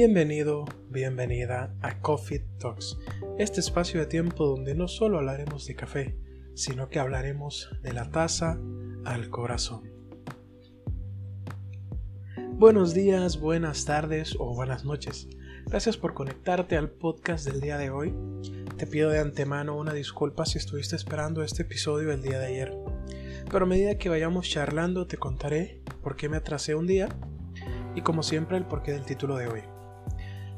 Bienvenido, bienvenida a Coffee Talks, este espacio de tiempo donde no solo hablaremos de café, sino que hablaremos de la taza al corazón. Buenos días, buenas tardes o buenas noches. Gracias por conectarte al podcast del día de hoy. Te pido de antemano una disculpa si estuviste esperando este episodio el día de ayer. Pero a medida que vayamos charlando te contaré por qué me atrasé un día y como siempre el porqué del título de hoy.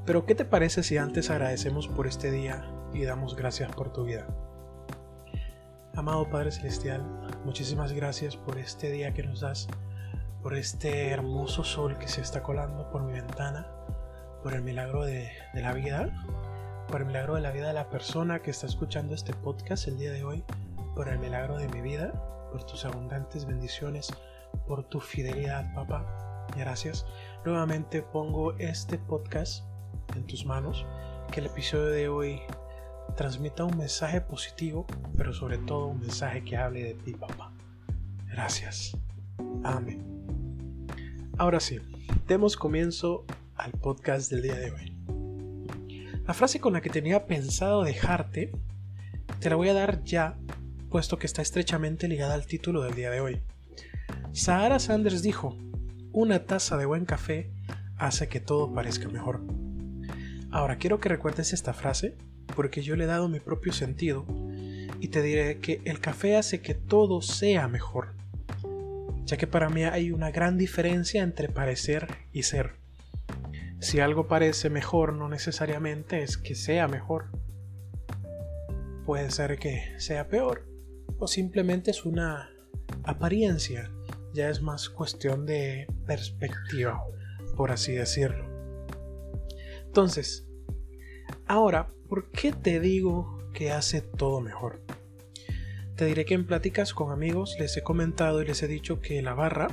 Pero ¿qué te parece si antes agradecemos por este día y damos gracias por tu vida? Amado Padre Celestial, muchísimas gracias por este día que nos das, por este hermoso sol que se está colando por mi ventana, por el milagro de, de la vida, por el milagro de la vida de la persona que está escuchando este podcast el día de hoy, por el milagro de mi vida, por tus abundantes bendiciones, por tu fidelidad, papá Gracias. Nuevamente pongo este podcast en tus manos. Que el episodio de hoy transmita un mensaje positivo, pero sobre todo un mensaje que hable de ti, papá. Gracias. Amén. Ahora sí, demos comienzo al podcast del día de hoy. La frase con la que tenía pensado dejarte, te la voy a dar ya, puesto que está estrechamente ligada al título del día de hoy. Sahara Sanders dijo, una taza de buen café hace que todo parezca mejor. Ahora quiero que recuerdes esta frase porque yo le he dado mi propio sentido y te diré que el café hace que todo sea mejor, ya que para mí hay una gran diferencia entre parecer y ser. Si algo parece mejor no necesariamente es que sea mejor. Puede ser que sea peor o simplemente es una apariencia ya es más cuestión de perspectiva, por así decirlo. Entonces, ahora, ¿por qué te digo que hace todo mejor? Te diré que en pláticas con amigos les he comentado y les he dicho que la barra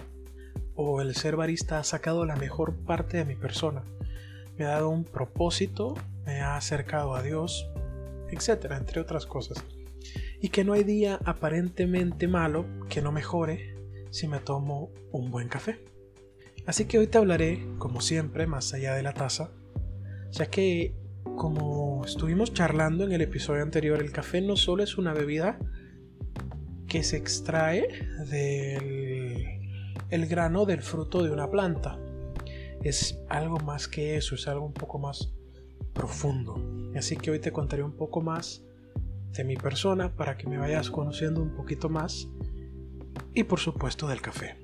o el ser barista ha sacado la mejor parte de mi persona. Me ha dado un propósito, me ha acercado a Dios, etcétera, entre otras cosas. Y que no hay día aparentemente malo que no mejore si me tomo un buen café. Así que hoy te hablaré, como siempre, más allá de la taza, ya que como estuvimos charlando en el episodio anterior, el café no solo es una bebida que se extrae del el grano del fruto de una planta. Es algo más que eso, es algo un poco más profundo. Así que hoy te contaré un poco más de mi persona para que me vayas conociendo un poquito más y por supuesto del café.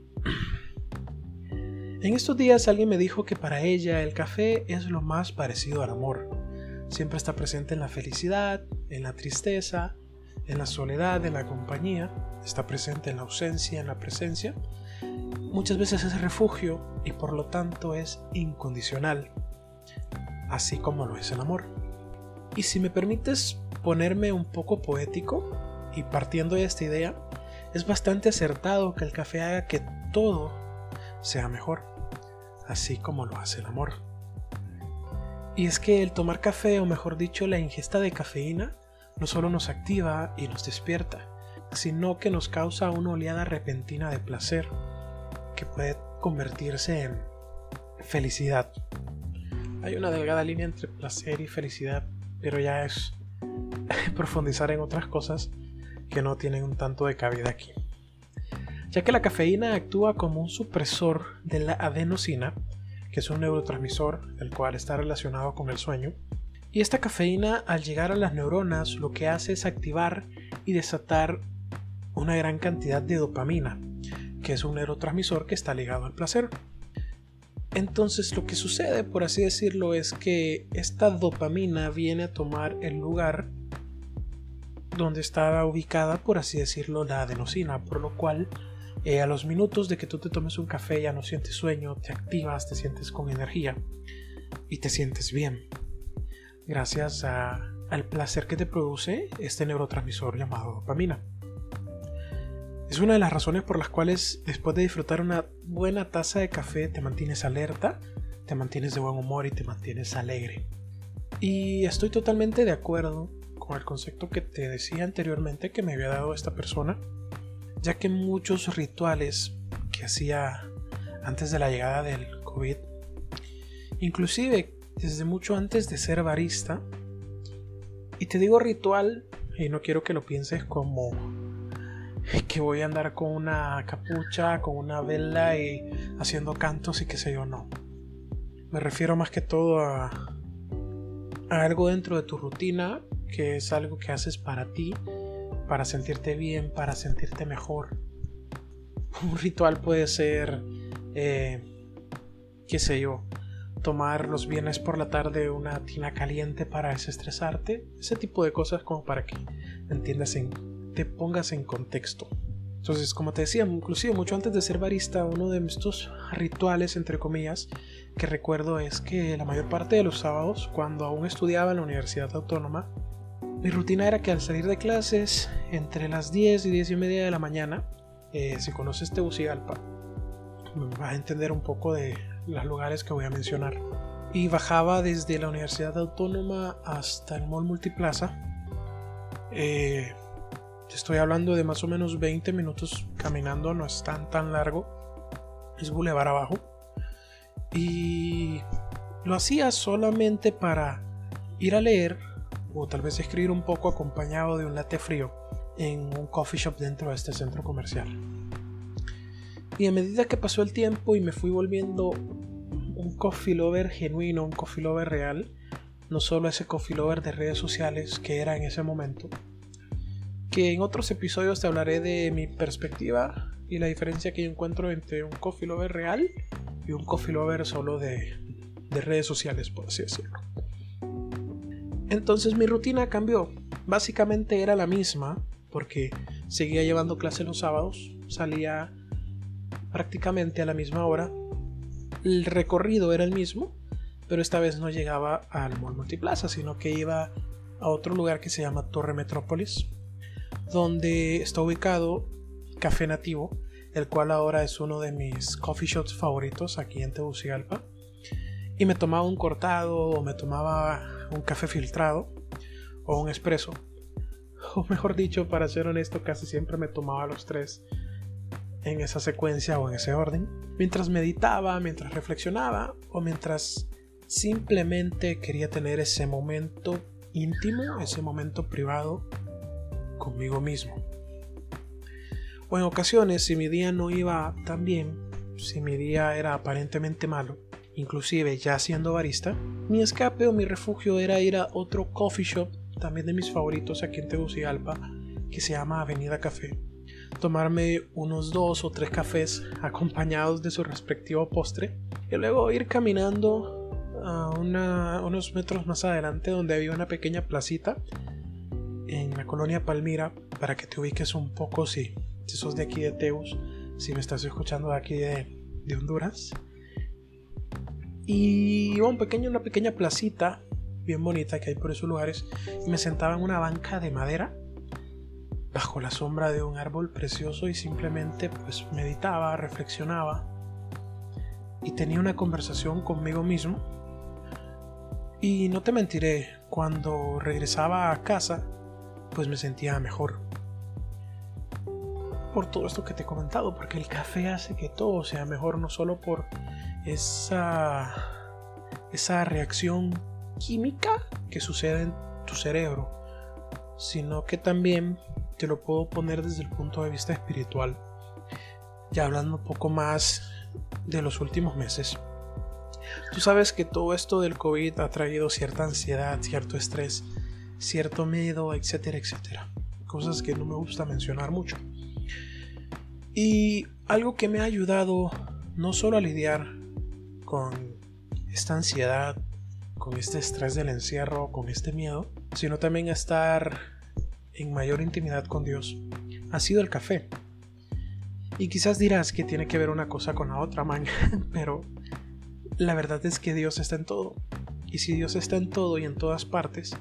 En estos días alguien me dijo que para ella el café es lo más parecido al amor. Siempre está presente en la felicidad, en la tristeza, en la soledad, en la compañía, está presente en la ausencia, en la presencia. Muchas veces es refugio y por lo tanto es incondicional, así como lo es el amor. Y si me permites ponerme un poco poético y partiendo de esta idea, es bastante acertado que el café haga que todo sea mejor, así como lo hace el amor. Y es que el tomar café, o mejor dicho, la ingesta de cafeína, no solo nos activa y nos despierta, sino que nos causa una oleada repentina de placer que puede convertirse en felicidad. Hay una delgada línea entre placer y felicidad, pero ya es profundizar en otras cosas que no tienen un tanto de cabida aquí. Ya que la cafeína actúa como un supresor de la adenosina, que es un neurotransmisor el cual está relacionado con el sueño, y esta cafeína al llegar a las neuronas lo que hace es activar y desatar una gran cantidad de dopamina, que es un neurotransmisor que está ligado al placer. Entonces lo que sucede, por así decirlo, es que esta dopamina viene a tomar el lugar donde estaba ubicada, por así decirlo, la adenosina, por lo cual eh, a los minutos de que tú te tomes un café ya no sientes sueño, te activas, te sientes con energía y te sientes bien. Gracias al placer que te produce este neurotransmisor llamado dopamina. Es una de las razones por las cuales después de disfrutar una buena taza de café te mantienes alerta, te mantienes de buen humor y te mantienes alegre. Y estoy totalmente de acuerdo con el concepto que te decía anteriormente que me había dado esta persona, ya que muchos rituales que hacía antes de la llegada del COVID, inclusive desde mucho antes de ser barista. Y te digo ritual, y no quiero que lo pienses como que voy a andar con una capucha, con una vela y haciendo cantos y qué sé yo, no. Me refiero más que todo a, a algo dentro de tu rutina, que es algo que haces para ti, para sentirte bien, para sentirte mejor. Un ritual puede ser, eh, qué sé yo, tomar los viernes por la tarde una tina caliente para desestresarte, ese tipo de cosas como para que entiendas en, te pongas en contexto. Entonces, como te decía, inclusive mucho antes de ser barista, uno de estos rituales, entre comillas, que recuerdo es que la mayor parte de los sábados, cuando aún estudiaba en la Universidad Autónoma, mi rutina era que al salir de clases, entre las 10 y 10 y media de la mañana, eh, si conoces Tegucigalpa, vas a entender un poco de los lugares que voy a mencionar. Y bajaba desde la Universidad Autónoma hasta el Mall Multiplaza. Eh, estoy hablando de más o menos 20 minutos caminando, no es tan tan largo. Es bulevar abajo. Y lo hacía solamente para ir a leer o tal vez escribir un poco acompañado de un latte frío en un coffee shop dentro de este centro comercial. Y a medida que pasó el tiempo y me fui volviendo un coffee lover genuino, un coffee lover real, no solo ese coffee lover de redes sociales que era en ese momento, que en otros episodios te hablaré de mi perspectiva y la diferencia que yo encuentro entre un coffee lover real y un coffee lover solo de, de redes sociales, por así decirlo. Entonces mi rutina cambió. Básicamente era la misma, porque seguía llevando clase los sábados, salía prácticamente a la misma hora. El recorrido era el mismo, pero esta vez no llegaba al Mall Multiplaza, sino que iba a otro lugar que se llama Torre Metrópolis, donde está ubicado Café Nativo, el cual ahora es uno de mis coffee shops favoritos aquí en Tegucigalpa. Y me tomaba un cortado o me tomaba un café filtrado o un espresso. O mejor dicho, para ser honesto, casi siempre me tomaba los tres en esa secuencia o en ese orden, mientras meditaba, mientras reflexionaba o mientras simplemente quería tener ese momento íntimo, ese momento privado conmigo mismo. O en ocasiones, si mi día no iba tan bien, si mi día era aparentemente malo, inclusive ya siendo barista, mi escape o mi refugio era ir a otro coffee shop, también de mis favoritos aquí en Tegucigalpa, que se llama Avenida Café tomarme unos dos o tres cafés acompañados de su respectivo postre y luego ir caminando a unos metros más adelante donde había una pequeña placita en la colonia Palmira para que te ubiques un poco si, si sos de aquí de Teus, si me estás escuchando de aquí de, de Honduras. Y un pequeño, una pequeña placita bien bonita que hay por esos lugares y me sentaba en una banca de madera bajo la sombra de un árbol precioso y simplemente pues meditaba, reflexionaba y tenía una conversación conmigo mismo. Y no te mentiré, cuando regresaba a casa pues me sentía mejor. Por todo esto que te he comentado, porque el café hace que todo sea mejor, no solo por esa, esa reacción química que sucede en tu cerebro, sino que también te lo puedo poner desde el punto de vista espiritual. Ya hablando un poco más de los últimos meses. Tú sabes que todo esto del COVID ha traído cierta ansiedad, cierto estrés, cierto miedo, etcétera, etcétera. Cosas que no me gusta mencionar mucho. Y algo que me ha ayudado no solo a lidiar con esta ansiedad, con este estrés del encierro, con este miedo, sino también estar en mayor intimidad con Dios ha sido el café. Y quizás dirás que tiene que ver una cosa con la otra, man, pero la verdad es que Dios está en todo. Y si Dios está en todo y en todas partes,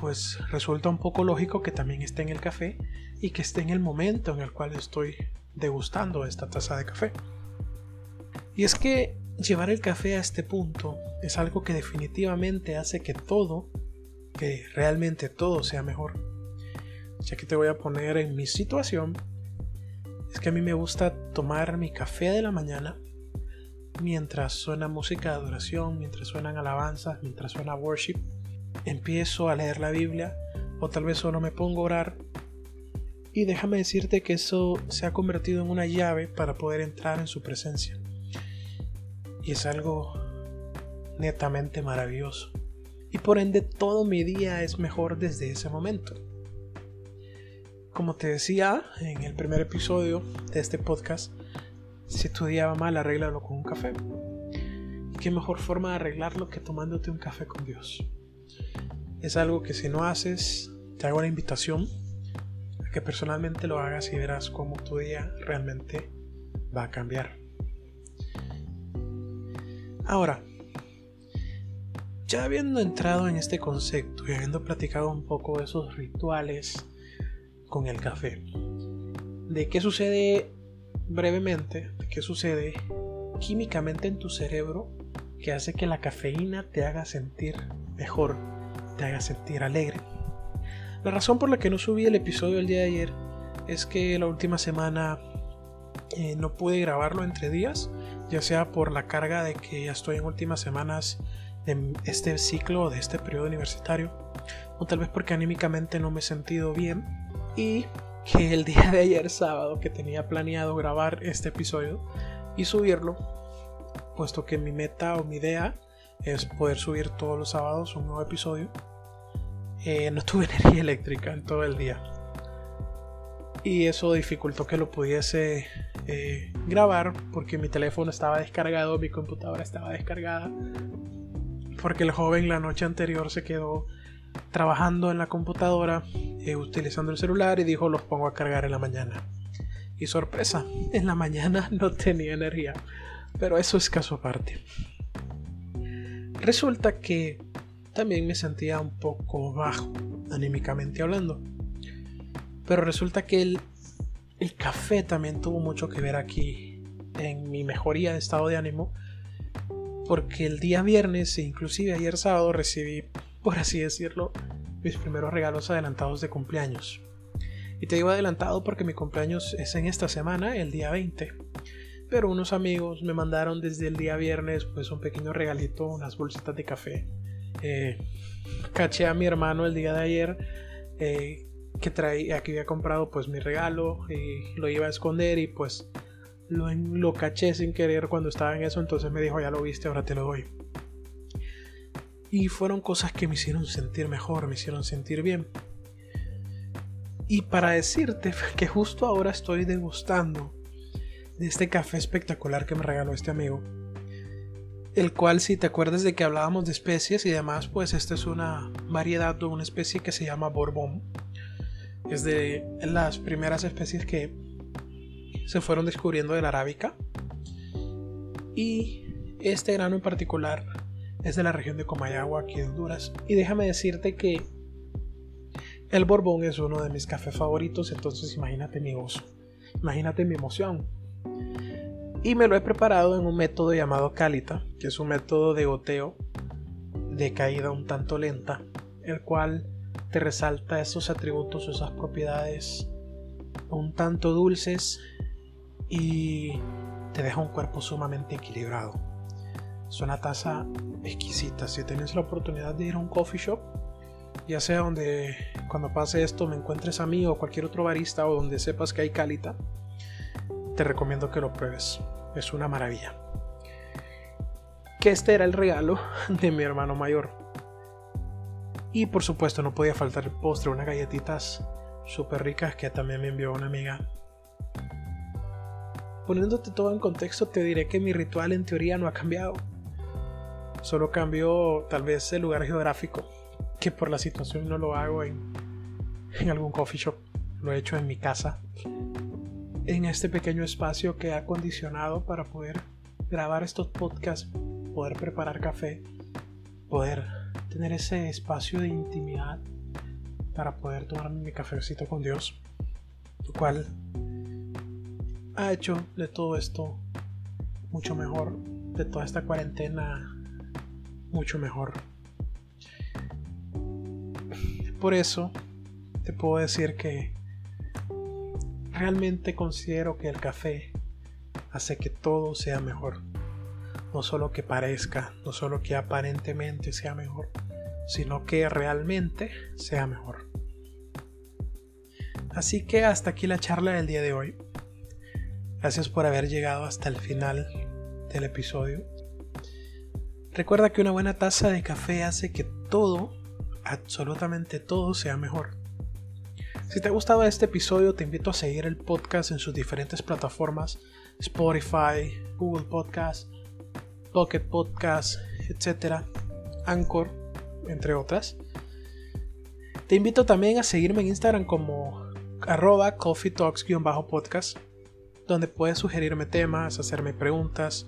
pues resulta un poco lógico que también esté en el café y que esté en el momento en el cual estoy degustando esta taza de café. Y es que llevar el café a este punto es algo que definitivamente hace que todo que realmente todo sea mejor. Ya que te voy a poner en mi situación, es que a mí me gusta tomar mi café de la mañana mientras suena música de adoración, mientras suenan alabanzas, mientras suena worship, empiezo a leer la Biblia o tal vez solo me pongo a orar. Y déjame decirte que eso se ha convertido en una llave para poder entrar en su presencia. Y es algo netamente maravilloso. Y por ende todo mi día es mejor desde ese momento. Como te decía en el primer episodio de este podcast, si tu día va mal, arréglalo con un café. Y qué mejor forma de arreglarlo que tomándote un café con Dios. Es algo que si no haces, te hago la invitación a que personalmente lo hagas y verás cómo tu día realmente va a cambiar. Ahora, ya habiendo entrado en este concepto y habiendo platicado un poco de esos rituales con el café, de qué sucede brevemente, de qué sucede químicamente en tu cerebro que hace que la cafeína te haga sentir mejor, te haga sentir alegre. La razón por la que no subí el episodio el día de ayer es que la última semana eh, no pude grabarlo entre días, ya sea por la carga de que ya estoy en últimas semanas de este ciclo, de este periodo universitario, o tal vez porque anímicamente no me he sentido bien y que el día de ayer sábado que tenía planeado grabar este episodio y subirlo, puesto que mi meta o mi idea es poder subir todos los sábados un nuevo episodio, eh, no tuve energía eléctrica en todo el día. Y eso dificultó que lo pudiese eh, grabar porque mi teléfono estaba descargado, mi computadora estaba descargada, porque el joven la noche anterior se quedó trabajando en la computadora, eh, utilizando el celular y dijo los pongo a cargar en la mañana. Y sorpresa, en la mañana no tenía energía, pero eso es caso aparte. Resulta que también me sentía un poco bajo, anímicamente hablando. Pero resulta que el, el café también tuvo mucho que ver aquí en mi mejoría de estado de ánimo. Porque el día viernes e inclusive ayer sábado recibí por así decirlo, mis primeros regalos adelantados de cumpleaños. Y te digo adelantado porque mi cumpleaños es en esta semana, el día 20. Pero unos amigos me mandaron desde el día viernes pues un pequeño regalito, unas bolsitas de café. Eh, caché a mi hermano el día de ayer eh, que traía, que había comprado pues mi regalo y lo iba a esconder y pues lo, caché sin querer cuando estaba en eso, entonces me dijo ya lo viste, ahora te lo doy. Y fueron cosas que me hicieron sentir mejor, me hicieron sentir bien. Y para decirte que justo ahora estoy degustando de este café espectacular que me regaló este amigo. El cual, si te acuerdas de que hablábamos de especies y demás, pues esta es una variedad de una especie que se llama Bourbon. Es de las primeras especies que se fueron descubriendo de la arábica. Y este grano en particular es de la región de Comayagua, aquí de Honduras. Y déjame decirte que el Borbón es uno de mis cafés favoritos, entonces imagínate mi gozo, imagínate mi emoción. Y me lo he preparado en un método llamado Calita, que es un método de goteo de caída un tanto lenta, el cual te resalta esos atributos, esas propiedades un tanto dulces y te deja un cuerpo sumamente equilibrado. Es una taza exquisita. Si tienes la oportunidad de ir a un coffee shop, ya sea donde cuando pase esto me encuentres a mí o cualquier otro barista o donde sepas que hay calita, te recomiendo que lo pruebes. Es una maravilla. Que este era el regalo de mi hermano mayor. Y por supuesto no podía faltar el postre, unas galletitas súper ricas que también me envió una amiga. Poniéndote todo en contexto, te diré que mi ritual en teoría no ha cambiado. Solo cambio tal vez el lugar geográfico, que por la situación no lo hago en, en algún coffee shop, lo he hecho en mi casa, en este pequeño espacio que ha acondicionado para poder grabar estos podcasts, poder preparar café, poder tener ese espacio de intimidad para poder tomarme mi cafecito con Dios, lo cual ha hecho de todo esto mucho mejor, de toda esta cuarentena mucho mejor. Por eso te puedo decir que realmente considero que el café hace que todo sea mejor. No solo que parezca, no solo que aparentemente sea mejor, sino que realmente sea mejor. Así que hasta aquí la charla del día de hoy. Gracias por haber llegado hasta el final del episodio. Recuerda que una buena taza de café hace que todo, absolutamente todo, sea mejor. Si te ha gustado este episodio, te invito a seguir el podcast en sus diferentes plataformas: Spotify, Google Podcast, Pocket Podcast, etc. Anchor, entre otras. Te invito también a seguirme en Instagram como arroba coffee talks-podcast, donde puedes sugerirme temas, hacerme preguntas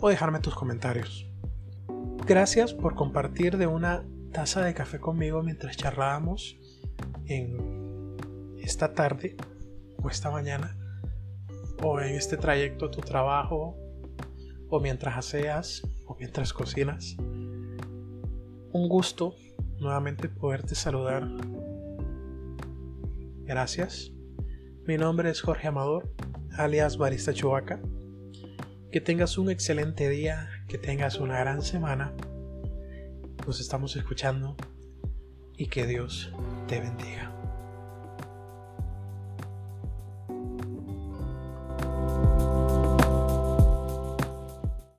o dejarme tus comentarios. Gracias por compartir de una taza de café conmigo mientras charlábamos en esta tarde o esta mañana o en este trayecto a tu trabajo o mientras aseas o mientras cocinas. Un gusto nuevamente poderte saludar. Gracias. Mi nombre es Jorge Amador, alias Barista Chubaca. Que tengas un excelente día, que tengas una gran semana. Nos estamos escuchando y que Dios te bendiga.